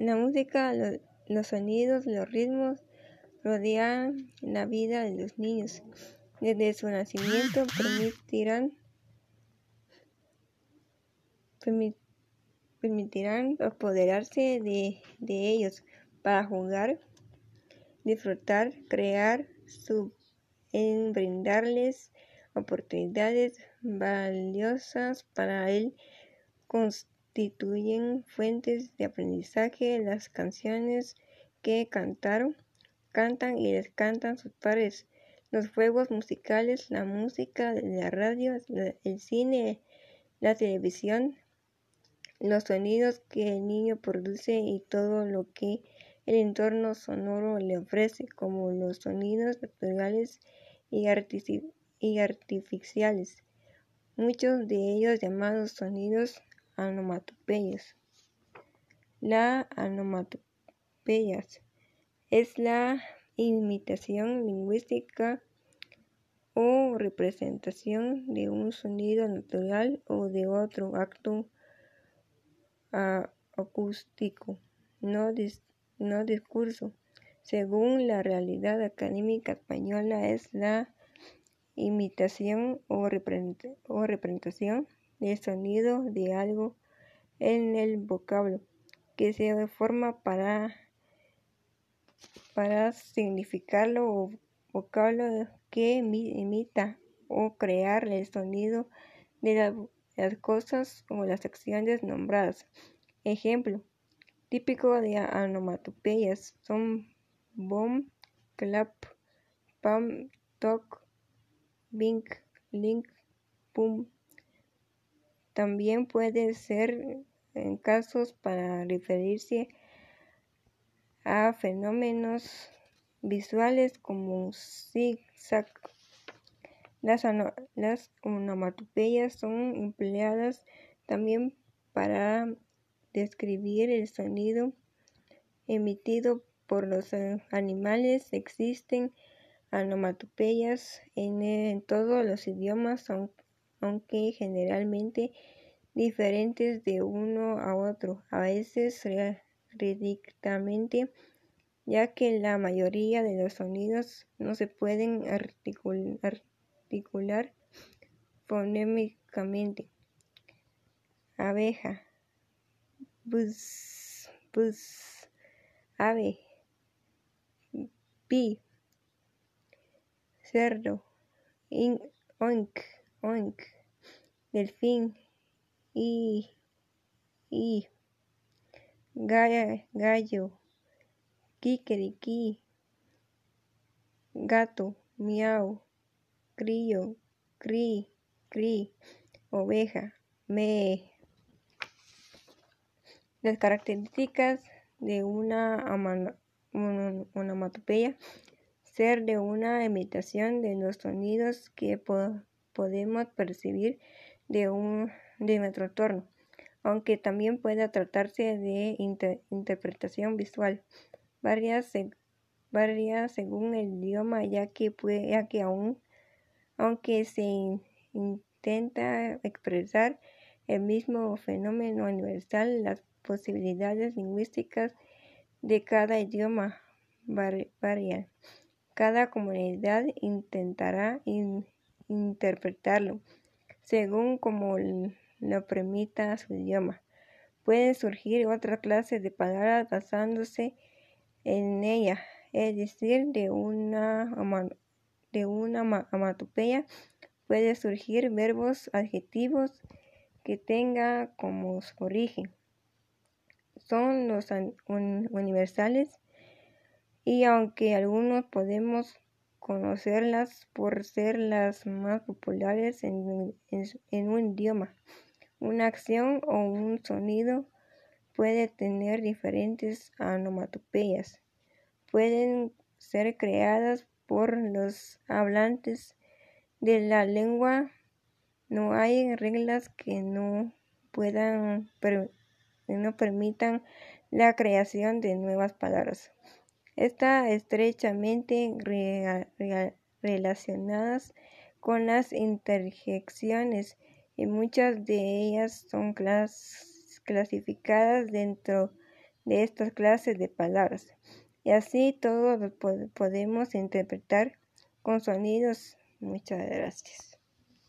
La música, los sonidos, los ritmos rodean la vida de los niños. Desde su nacimiento permitirán, permitirán apoderarse de, de ellos para jugar, disfrutar, crear, en brindarles oportunidades valiosas para él constituyen fuentes de aprendizaje las canciones que cantaron, cantan y les cantan sus padres, los juegos musicales, la música, la radio, el cine, la televisión, los sonidos que el niño produce y todo lo que el entorno sonoro le ofrece, como los sonidos naturales y, artificiales, muchos de ellos llamados sonidos onomatopeyas. La onomatopeya es la imitación lingüística o representación de un sonido natural o de otro acto acústico, no, no discurso. Según la realidad académica española es la imitación o, representación de sonido de algo en el vocablo que se forma para, para significarlo o vocablo que imita o crear el sonido de las cosas o las acciones nombradas. Ejemplo típico de onomatopeyas son bom, clap, pam, toc, bing, link, pum. También puede ser en casos para referirse a fenómenos visuales como zig-zag. Las, las onomatopeyas son empleadas también para describir el sonido emitido por los animales. Existen onomatopeyas en, todos los idiomas, generalmente diferentes de uno a otro, a veces ridículamente, ya que la mayoría de los sonidos no se pueden articular, fonémicamente. Abeja, bus, bus, ave, pi, cerdo, oink, oink, delfín, y, y, gallo, kikiriki, gato, miau, crío, cri, cri, oveja, me. Las características de una onomatopeya. Ser de una imitación de los sonidos que podemos percibir de un de nuestro entorno, aunque también pueda tratarse de interpretación visual, varias, según el idioma, ya que, puede, ya que aún, aunque se intenta expresar el mismo fenómeno universal, las posibilidades lingüísticas de cada idioma varían. Cada comunidad intentará interpretarlo según como lo permita su idioma. Pueden surgir otra clase de palabras basándose en ella, es decir, de una, de una puede surgir verbos adjetivos que tenga como su origen. Son los universales y aunque algunos podemos conocerlas por ser las más populares en, un idioma. Una acción o un sonido puede tener diferentes onomatopeyas. Pueden ser creadas por los hablantes de la lengua. No hay reglas que no puedan que no permitan la creación de nuevas palabras está estrechamente relacionadas con las interjecciones y muchas de ellas son clasificadas dentro de estas clases de palabras. Y así todos podemos interpretar con sonidos. Muchas gracias.